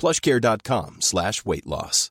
plushcare.com slash weight loss.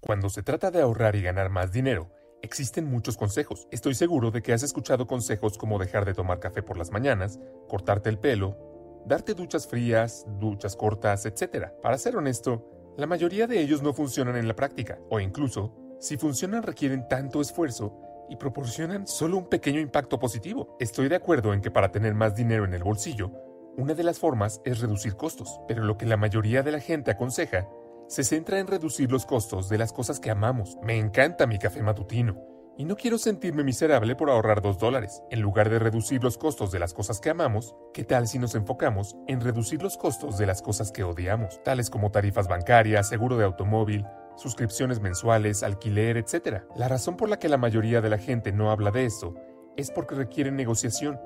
Cuando se trata de ahorrar y ganar más dinero, existen muchos consejos. Estoy seguro de que has escuchado consejos como dejar de tomar café por las mañanas, cortarte el pelo, darte duchas frías, duchas cortas, etc. Para ser honesto, la mayoría de ellos no funcionan en la práctica, o incluso, si funcionan requieren tanto esfuerzo y proporcionan solo un pequeño impacto positivo. Estoy de acuerdo en que para tener más dinero en el bolsillo, una de las formas es reducir costos, pero lo que la mayoría de la gente aconseja se centra en reducir los costos de las cosas que amamos. Me encanta mi café matutino. Y no quiero sentirme miserable por ahorrar dos dólares. En lugar de reducir los costos de las cosas que amamos, ¿qué tal si nos enfocamos en reducir los costos de las cosas que odiamos? Tales como tarifas bancarias, seguro de automóvil, suscripciones mensuales, alquiler, etc. La razón por la que la mayoría de la gente no habla de esto es porque requieren negociación.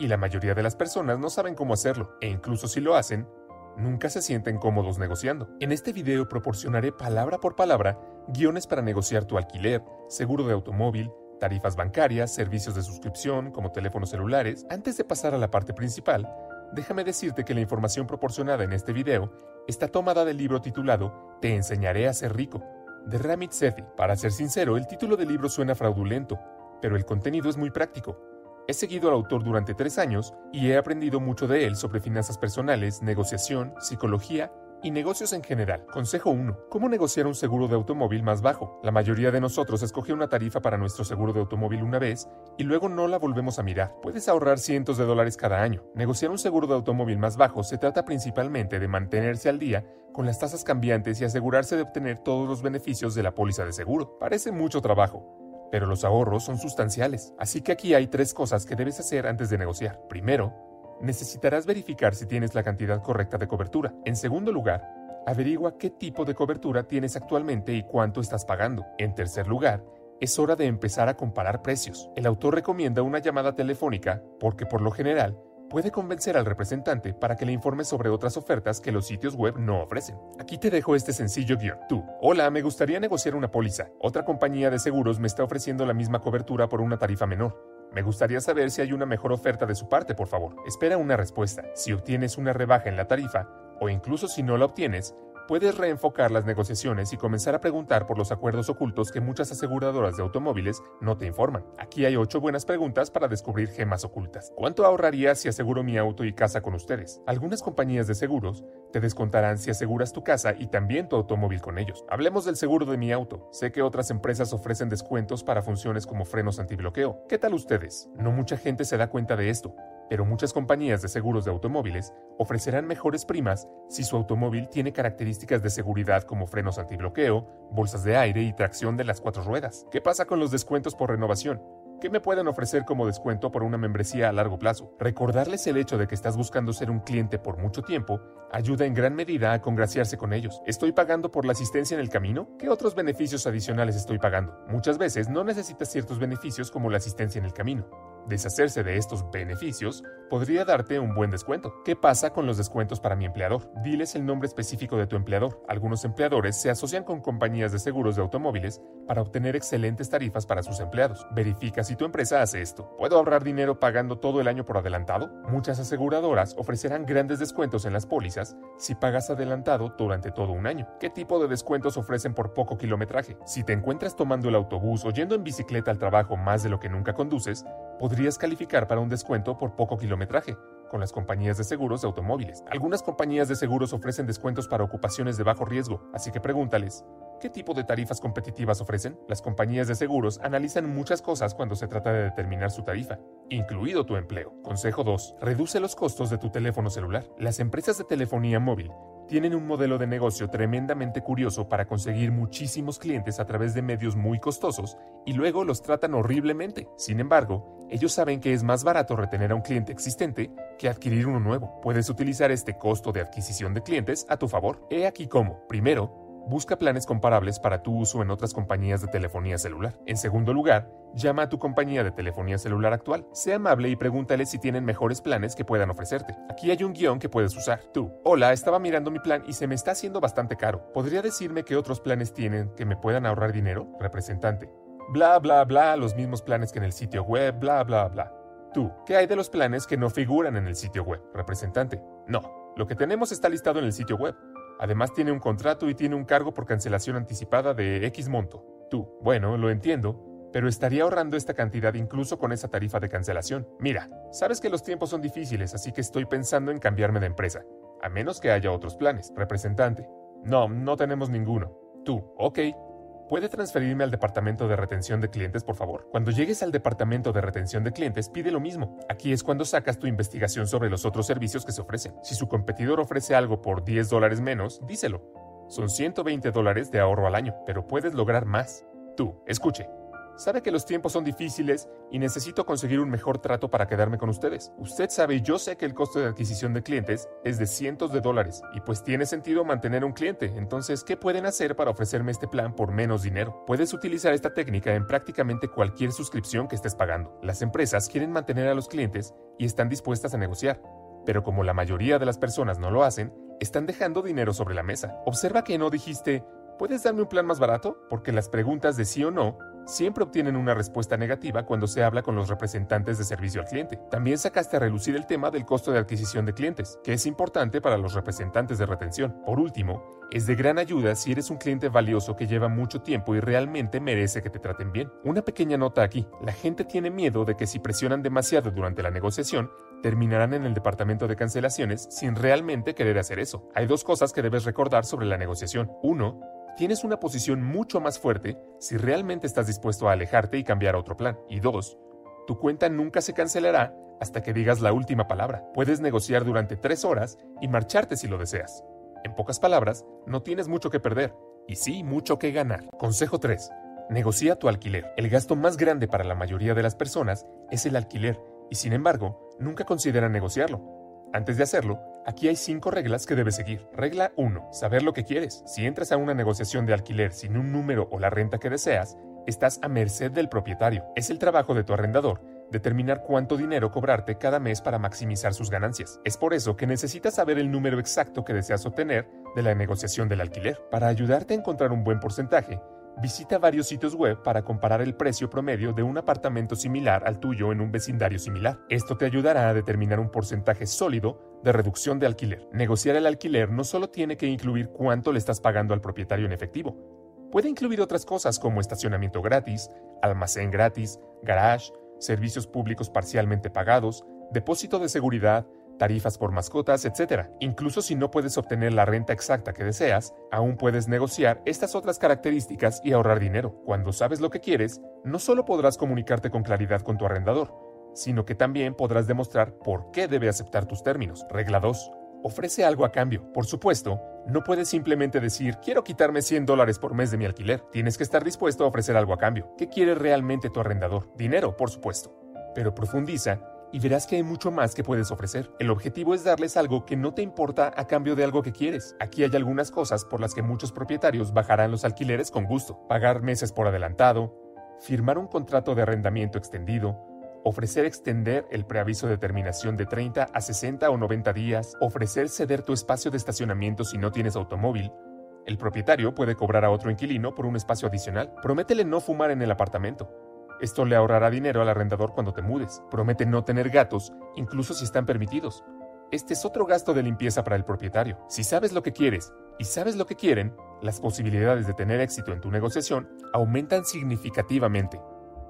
Y la mayoría de las personas no saben cómo hacerlo, e incluso si lo hacen, nunca se sienten cómodos negociando. En este video proporcionaré palabra por palabra guiones para negociar tu alquiler, seguro de automóvil, tarifas bancarias, servicios de suscripción como teléfonos celulares. Antes de pasar a la parte principal, déjame decirte que la información proporcionada en este video está tomada del libro titulado Te enseñaré a ser rico, de Ramit Sethi. Para ser sincero, el título del libro suena fraudulento, pero el contenido es muy práctico. He seguido al autor durante tres años y he aprendido mucho de él sobre finanzas personales, negociación, psicología y negocios en general. Consejo 1. ¿Cómo negociar un seguro de automóvil más bajo? La mayoría de nosotros escoge una tarifa para nuestro seguro de automóvil una vez y luego no la volvemos a mirar. Puedes ahorrar cientos de dólares cada año. Negociar un seguro de automóvil más bajo se trata principalmente de mantenerse al día con las tasas cambiantes y asegurarse de obtener todos los beneficios de la póliza de seguro. Parece mucho trabajo, pero los ahorros son sustanciales. Así que aquí hay tres cosas que debes hacer antes de negociar. Primero, necesitarás verificar si tienes la cantidad correcta de cobertura. En segundo lugar, averigua qué tipo de cobertura tienes actualmente y cuánto estás pagando. En tercer lugar, es hora de empezar a comparar precios. El autor recomienda una llamada telefónica porque por lo general puede convencer al representante para que le informe sobre otras ofertas que los sitios web no ofrecen. Aquí te dejo este sencillo guion. Tú, hola, me gustaría negociar una póliza. Otra compañía de seguros me está ofreciendo la misma cobertura por una tarifa menor. Me gustaría saber si hay una mejor oferta de su parte, por favor. Espera una respuesta. Si obtienes una rebaja en la tarifa, o incluso si no la obtienes, puedes reenfocar las negociaciones y comenzar a preguntar por los acuerdos ocultos que muchas aseguradoras de automóviles no te informan. Aquí hay 8 buenas preguntas para descubrir gemas ocultas. ¿Cuánto ahorraría si aseguro mi auto y casa con ustedes? Algunas compañías de seguros te descontarán si aseguras tu casa y también tu automóvil con ellos. Hablemos del seguro de mi auto. Sé que otras empresas ofrecen descuentos para funciones como frenos antibloqueo. ¿Qué tal ustedes? No mucha gente se da cuenta de esto pero muchas compañías de seguros de automóviles ofrecerán mejores primas si su automóvil tiene características de seguridad como frenos antibloqueo, bolsas de aire y tracción de las cuatro ruedas. ¿Qué pasa con los descuentos por renovación? ¿Qué me pueden ofrecer como descuento por una membresía a largo plazo? Recordarles el hecho de que estás buscando ser un cliente por mucho tiempo ayuda en gran medida a congraciarse con ellos. ¿Estoy pagando por la asistencia en el camino? ¿Qué otros beneficios adicionales estoy pagando? Muchas veces no necesitas ciertos beneficios como la asistencia en el camino. Deshacerse de estos beneficios podría darte un buen descuento. ¿Qué pasa con los descuentos para mi empleador? Diles el nombre específico de tu empleador. Algunos empleadores se asocian con compañías de seguros de automóviles para obtener excelentes tarifas para sus empleados. Verifica si tu empresa hace esto. ¿Puedo ahorrar dinero pagando todo el año por adelantado? Muchas aseguradoras ofrecerán grandes descuentos en las pólizas si pagas adelantado durante todo un año. ¿Qué tipo de descuentos ofrecen por poco kilometraje? Si te encuentras tomando el autobús o yendo en bicicleta al trabajo más de lo que nunca conduces, podrías calificar para un descuento por poco kilometraje con las compañías de seguros de automóviles. Algunas compañías de seguros ofrecen descuentos para ocupaciones de bajo riesgo, así que pregúntales, ¿qué tipo de tarifas competitivas ofrecen? Las compañías de seguros analizan muchas cosas cuando se trata de determinar su tarifa, incluido tu empleo. Consejo 2. Reduce los costos de tu teléfono celular. Las empresas de telefonía móvil tienen un modelo de negocio tremendamente curioso para conseguir muchísimos clientes a través de medios muy costosos y luego los tratan horriblemente. Sin embargo, ellos saben que es más barato retener a un cliente existente que adquirir uno nuevo. Puedes utilizar este costo de adquisición de clientes a tu favor. He aquí cómo. Primero, busca planes comparables para tu uso en otras compañías de telefonía celular. En segundo lugar, llama a tu compañía de telefonía celular actual. Sé amable y pregúntale si tienen mejores planes que puedan ofrecerte. Aquí hay un guion que puedes usar. Tú, hola, estaba mirando mi plan y se me está haciendo bastante caro. ¿Podría decirme qué otros planes tienen que me puedan ahorrar dinero? Representante bla, bla, bla, los mismos planes que en el sitio web, bla, bla, bla. Tú, ¿qué hay de los planes que no figuran en el sitio web? Representante. No, lo que tenemos está listado en el sitio web. Además tiene un contrato y tiene un cargo por cancelación anticipada de X monto. Tú, bueno, lo entiendo, pero estaría ahorrando esta cantidad incluso con esa tarifa de cancelación. Mira, sabes que los tiempos son difíciles, así que estoy pensando en cambiarme de empresa, a menos que haya otros planes. Representante. No, no tenemos ninguno. Tú, ok, ¿Puede transferirme al departamento de retención de clientes, por favor? Cuando llegues al departamento de retención de clientes, pide lo mismo. Aquí es cuando sacas tu investigación sobre los otros servicios que se ofrecen. Si su competidor ofrece algo por 10 dólares menos, díselo. Son 120 dólares de ahorro al año, pero puedes lograr más. Tú, escuche. Sabe que los tiempos son difíciles y necesito conseguir un mejor trato para quedarme con ustedes. Usted sabe y yo sé que el costo de adquisición de clientes es de cientos de dólares y pues tiene sentido mantener un cliente. Entonces, ¿qué pueden hacer para ofrecerme este plan por menos dinero? Puedes utilizar esta técnica en prácticamente cualquier suscripción que estés pagando. Las empresas quieren mantener a los clientes y están dispuestas a negociar, pero como la mayoría de las personas no lo hacen, están dejando dinero sobre la mesa. Observa que no dijiste, ¿puedes darme un plan más barato? Porque las preguntas de sí o no siempre obtienen una respuesta negativa cuando se habla con los representantes de servicio al cliente. También sacaste a relucir el tema del costo de adquisición de clientes, que es importante para los representantes de retención. Por último, es de gran ayuda si eres un cliente valioso que lleva mucho tiempo y realmente merece que te traten bien. Una pequeña nota aquí, la gente tiene miedo de que si presionan demasiado durante la negociación, terminarán en el departamento de cancelaciones sin realmente querer hacer eso. Hay dos cosas que debes recordar sobre la negociación. Uno, tienes una posición mucho más fuerte si realmente estás dispuesto a alejarte y cambiar a otro plan. Y dos, tu cuenta nunca se cancelará hasta que digas la última palabra. Puedes negociar durante tres horas y marcharte si lo deseas. En pocas palabras, no tienes mucho que perder y sí mucho que ganar. Consejo 3. Negocia tu alquiler. El gasto más grande para la mayoría de las personas es el alquiler y sin embargo, nunca consideran negociarlo. Antes de hacerlo, Aquí hay cinco reglas que debes seguir. Regla 1. Saber lo que quieres. Si entras a una negociación de alquiler sin un número o la renta que deseas, estás a merced del propietario. Es el trabajo de tu arrendador determinar cuánto dinero cobrarte cada mes para maximizar sus ganancias. Es por eso que necesitas saber el número exacto que deseas obtener de la negociación del alquiler. Para ayudarte a encontrar un buen porcentaje, visita varios sitios web para comparar el precio promedio de un apartamento similar al tuyo en un vecindario similar. Esto te ayudará a determinar un porcentaje sólido de reducción de alquiler. Negociar el alquiler no solo tiene que incluir cuánto le estás pagando al propietario en efectivo, puede incluir otras cosas como estacionamiento gratis, almacén gratis, garage, servicios públicos parcialmente pagados, depósito de seguridad, tarifas por mascotas, etc. Incluso si no puedes obtener la renta exacta que deseas, aún puedes negociar estas otras características y ahorrar dinero. Cuando sabes lo que quieres, no solo podrás comunicarte con claridad con tu arrendador, sino que también podrás demostrar por qué debe aceptar tus términos. Regla 2. Ofrece algo a cambio. Por supuesto, no puedes simplemente decir quiero quitarme 100 dólares por mes de mi alquiler. Tienes que estar dispuesto a ofrecer algo a cambio. ¿Qué quiere realmente tu arrendador? Dinero, por supuesto. Pero profundiza y verás que hay mucho más que puedes ofrecer. El objetivo es darles algo que no te importa a cambio de algo que quieres. Aquí hay algunas cosas por las que muchos propietarios bajarán los alquileres con gusto. Pagar meses por adelantado, firmar un contrato de arrendamiento extendido, ofrecer extender el preaviso de terminación de 30 a 60 o 90 días, ofrecer ceder tu espacio de estacionamiento si no tienes automóvil, el propietario puede cobrar a otro inquilino por un espacio adicional. Prométele no fumar en el apartamento. Esto le ahorrará dinero al arrendador cuando te mudes. Promete no tener gatos, incluso si están permitidos. Este es otro gasto de limpieza para el propietario. Si sabes lo que quieres y sabes lo que quieren, las posibilidades de tener éxito en tu negociación aumentan significativamente.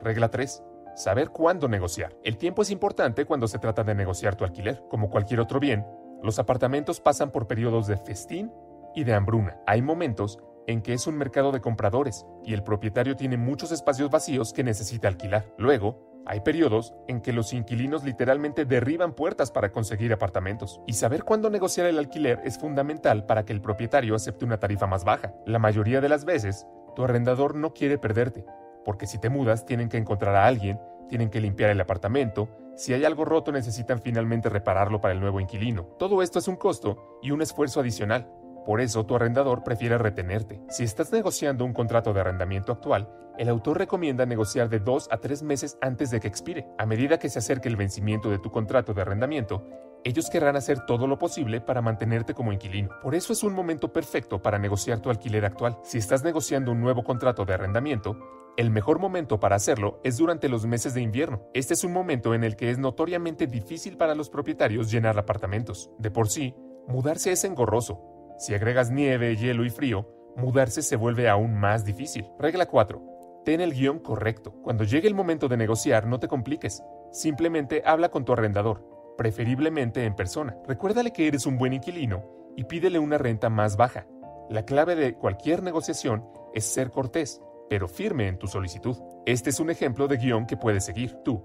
Regla 3. Saber cuándo negociar. El tiempo es importante cuando se trata de negociar tu alquiler. Como cualquier otro bien, los apartamentos pasan por periodos de festín y de hambruna. Hay momentos en que es un mercado de compradores y el propietario tiene muchos espacios vacíos que necesita alquilar. Luego, hay periodos en que los inquilinos literalmente derriban puertas para conseguir apartamentos. Y saber cuándo negociar el alquiler es fundamental para que el propietario acepte una tarifa más baja. La mayoría de las veces, tu arrendador no quiere perderte, porque si te mudas tienen que encontrar a alguien, tienen que limpiar el apartamento, si hay algo roto necesitan finalmente repararlo para el nuevo inquilino. Todo esto es un costo y un esfuerzo adicional. Por eso tu arrendador prefiere retenerte. Si estás negociando un contrato de arrendamiento actual, el autor recomienda negociar de dos a tres meses antes de que expire. A medida que se acerque el vencimiento de tu contrato de arrendamiento, ellos querrán hacer todo lo posible para mantenerte como inquilino. Por eso es un momento perfecto para negociar tu alquiler actual. Si estás negociando un nuevo contrato de arrendamiento, el mejor momento para hacerlo es durante los meses de invierno. Este es un momento en el que es notoriamente difícil para los propietarios llenar apartamentos. De por sí, mudarse es engorroso, si agregas nieve, hielo y frío, mudarse se vuelve aún más difícil. Regla 4. Ten el guion correcto. Cuando llegue el momento de negociar, no te compliques. Simplemente habla con tu arrendador, preferiblemente en persona. Recuérdale que eres un buen inquilino y pídele una renta más baja. La clave de cualquier negociación es ser cortés, pero firme en tu solicitud. Este es un ejemplo de guion que puedes seguir tú.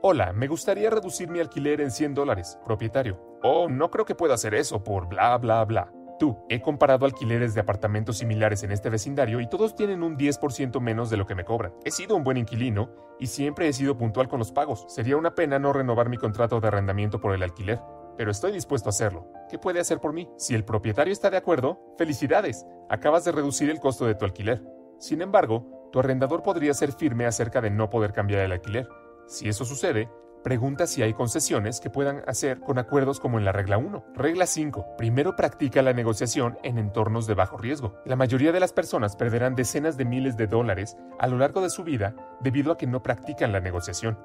Hola, me gustaría reducir mi alquiler en 100 dólares, propietario. Oh, no creo que pueda hacer eso por bla bla bla. Tú, he comparado alquileres de apartamentos similares en este vecindario y todos tienen un 10% menos de lo que me cobran. He sido un buen inquilino y siempre he sido puntual con los pagos. Sería una pena no renovar mi contrato de arrendamiento por el alquiler, pero estoy dispuesto a hacerlo. ¿Qué puede hacer por mí? Si el propietario está de acuerdo, felicidades, acabas de reducir el costo de tu alquiler. Sin embargo, tu arrendador podría ser firme acerca de no poder cambiar el alquiler. Si eso sucede, Pregunta si hay concesiones que puedan hacer con acuerdos como en la regla 1. Regla 5. Primero practica la negociación en entornos de bajo riesgo. La mayoría de las personas perderán decenas de miles de dólares a lo largo de su vida debido a que no practican la negociación.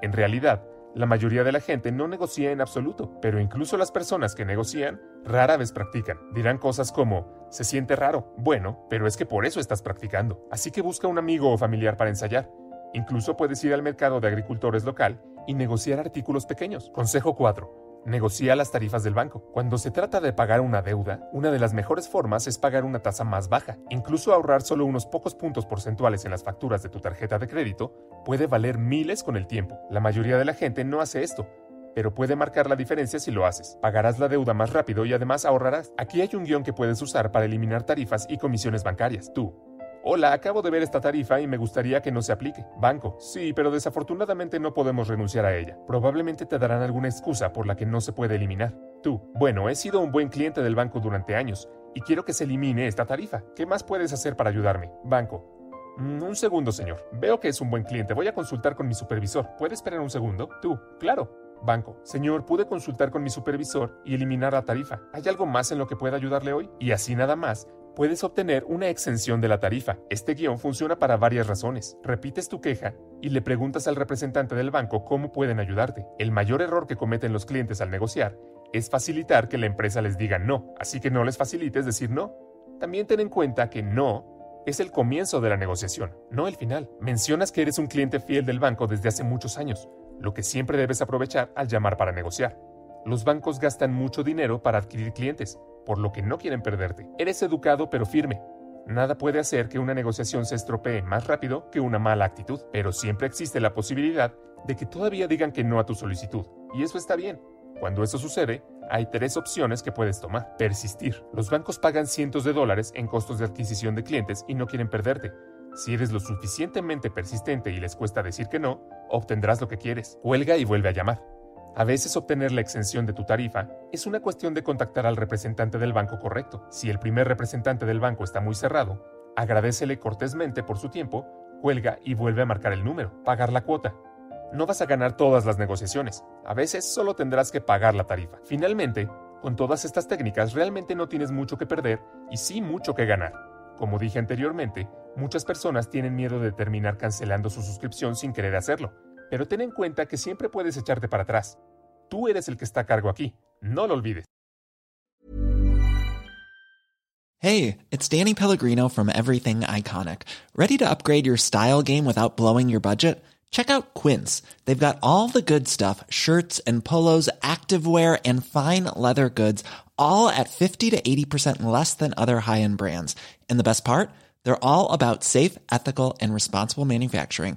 En realidad, la mayoría de la gente no negocia en absoluto, pero incluso las personas que negocian rara vez practican. Dirán cosas como, se siente raro, bueno, pero es que por eso estás practicando. Así que busca un amigo o familiar para ensayar. Incluso puedes ir al mercado de agricultores local y negociar artículos pequeños. Consejo 4. Negocia las tarifas del banco. Cuando se trata de pagar una deuda, una de las mejores formas es pagar una tasa más baja. Incluso ahorrar solo unos pocos puntos porcentuales en las facturas de tu tarjeta de crédito puede valer miles con el tiempo. La mayoría de la gente no hace esto, pero puede marcar la diferencia si lo haces. Pagarás la deuda más rápido y además ahorrarás. Aquí hay un guion que puedes usar para eliminar tarifas y comisiones bancarias. Tú, Hola, acabo de ver esta tarifa y me gustaría que no se aplique. Banco. Sí, pero desafortunadamente no podemos renunciar a ella. Probablemente te darán alguna excusa por la que no se puede eliminar. Tú. Bueno, he sido un buen cliente del banco durante años y quiero que se elimine esta tarifa. ¿Qué más puedes hacer para ayudarme? Banco. Mm, un segundo, señor. Veo que es un buen cliente. Voy a consultar con mi supervisor. ¿Puede esperar un segundo? Tú. Claro. Banco. Señor, pude consultar con mi supervisor y eliminar la tarifa. ¿Hay algo más en lo que pueda ayudarle hoy? Y así nada más, puedes obtener una exención de la tarifa. Este guion funciona para varias razones. Repites tu queja y le preguntas al representante del banco cómo pueden ayudarte. El mayor error que cometen los clientes al negociar es facilitar que la empresa les diga no, así que no les facilites decir no. También ten en cuenta que no es el comienzo de la negociación, no el final. Mencionas que eres un cliente fiel del banco desde hace muchos años, lo que siempre debes aprovechar al llamar para negociar. Los bancos gastan mucho dinero para adquirir clientes, por lo que no quieren perderte. Eres educado pero firme. Nada puede hacer que una negociación se estropee más rápido que una mala actitud, pero siempre existe la posibilidad de que todavía digan que no a tu solicitud, y eso está bien. Cuando eso sucede, hay tres opciones que puedes tomar. Persistir. Los bancos pagan cientos de dólares en costos de adquisición de clientes y no quieren perderte. Si eres lo suficientemente persistente y les cuesta decir que no, obtendrás lo que quieres. Huelga y vuelve a llamar. A veces obtener la exención de tu tarifa es una cuestión de contactar al representante del banco correcto. Si el primer representante del banco está muy cerrado, agradecele cortésmente por su tiempo, cuelga y vuelve a marcar el número, pagar la cuota. No vas a ganar todas las negociaciones. A veces solo tendrás que pagar la tarifa. Finalmente, con todas estas técnicas realmente no tienes mucho que perder y sí mucho que ganar. Como dije anteriormente, muchas personas tienen miedo de terminar cancelando su suscripción sin querer hacerlo, pero ten en cuenta que siempre puedes echarte para atrás. Tú eres el que está a cargo aquí, no lo olvides. Hey, it's Danny Pellegrino from Everything Iconic. ¿Ready to upgrade your style game without blowing your budget? Check out Quince. They've got all the good stuff shirts and polos, activewear, and fine leather goods, all at 50 to 80% less than other high end brands. And the best part? They're all about safe, ethical, and responsible manufacturing.